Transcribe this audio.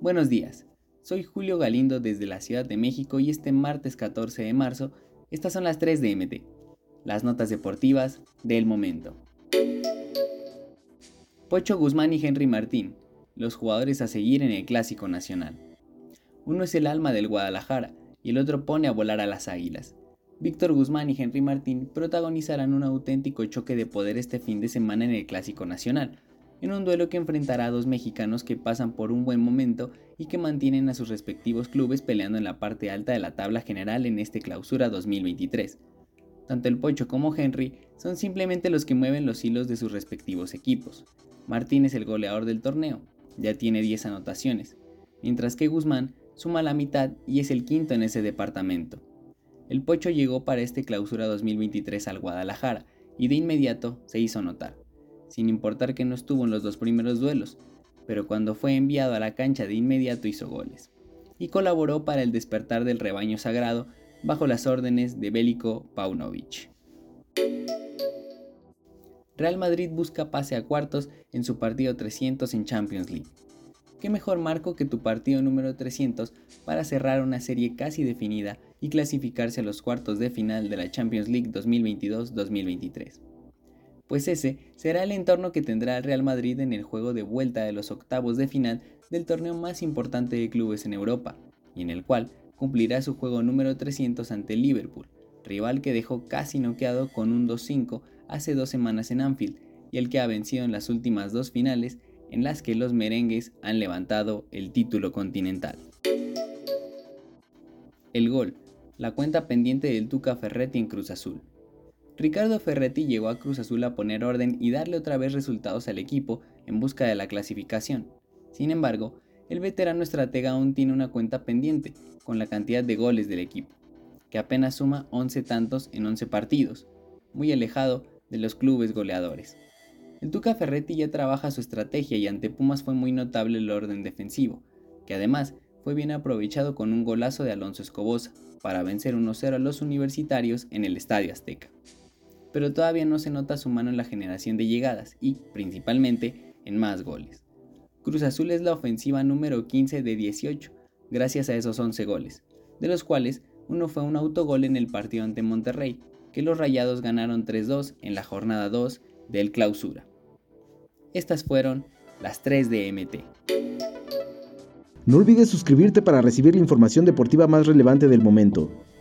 Buenos días, soy Julio Galindo desde la Ciudad de México y este martes 14 de marzo, estas son las 3 de MT, las notas deportivas del momento. Pocho Guzmán y Henry Martín, los jugadores a seguir en el Clásico Nacional. Uno es el alma del Guadalajara y el otro pone a volar a las águilas. Víctor Guzmán y Henry Martín protagonizarán un auténtico choque de poder este fin de semana en el Clásico Nacional, en un duelo que enfrentará a dos mexicanos que pasan por un buen momento y que mantienen a sus respectivos clubes peleando en la parte alta de la tabla general en este clausura 2023. Tanto el Pocho como Henry son simplemente los que mueven los hilos de sus respectivos equipos. Martín es el goleador del torneo, ya tiene 10 anotaciones, mientras que Guzmán suma la mitad y es el quinto en ese departamento. El Pocho llegó para este clausura 2023 al Guadalajara y de inmediato se hizo notar sin importar que no estuvo en los dos primeros duelos, pero cuando fue enviado a la cancha de inmediato hizo goles, y colaboró para el despertar del rebaño sagrado bajo las órdenes de Bélico Paunovic. Real Madrid busca pase a cuartos en su partido 300 en Champions League. ¿Qué mejor marco que tu partido número 300 para cerrar una serie casi definida y clasificarse a los cuartos de final de la Champions League 2022-2023? Pues ese será el entorno que tendrá el Real Madrid en el juego de vuelta de los octavos de final del torneo más importante de clubes en Europa, y en el cual cumplirá su juego número 300 ante Liverpool, rival que dejó casi noqueado con un 2-5 hace dos semanas en Anfield, y el que ha vencido en las últimas dos finales en las que los merengues han levantado el título continental. El gol, la cuenta pendiente del Tuca Ferretti en Cruz Azul. Ricardo Ferretti llegó a Cruz Azul a poner orden y darle otra vez resultados al equipo en busca de la clasificación. Sin embargo, el veterano estratega aún tiene una cuenta pendiente con la cantidad de goles del equipo, que apenas suma 11 tantos en 11 partidos, muy alejado de los clubes goleadores. El Tuca Ferretti ya trabaja su estrategia y ante Pumas fue muy notable el orden defensivo, que además fue bien aprovechado con un golazo de Alonso Escobosa para vencer 1-0 a los universitarios en el Estadio Azteca pero todavía no se nota su mano en la generación de llegadas y, principalmente, en más goles. Cruz Azul es la ofensiva número 15 de 18, gracias a esos 11 goles, de los cuales uno fue un autogol en el partido ante Monterrey, que los Rayados ganaron 3-2 en la jornada 2 del clausura. Estas fueron las 3 de MT. No olvides suscribirte para recibir la información deportiva más relevante del momento.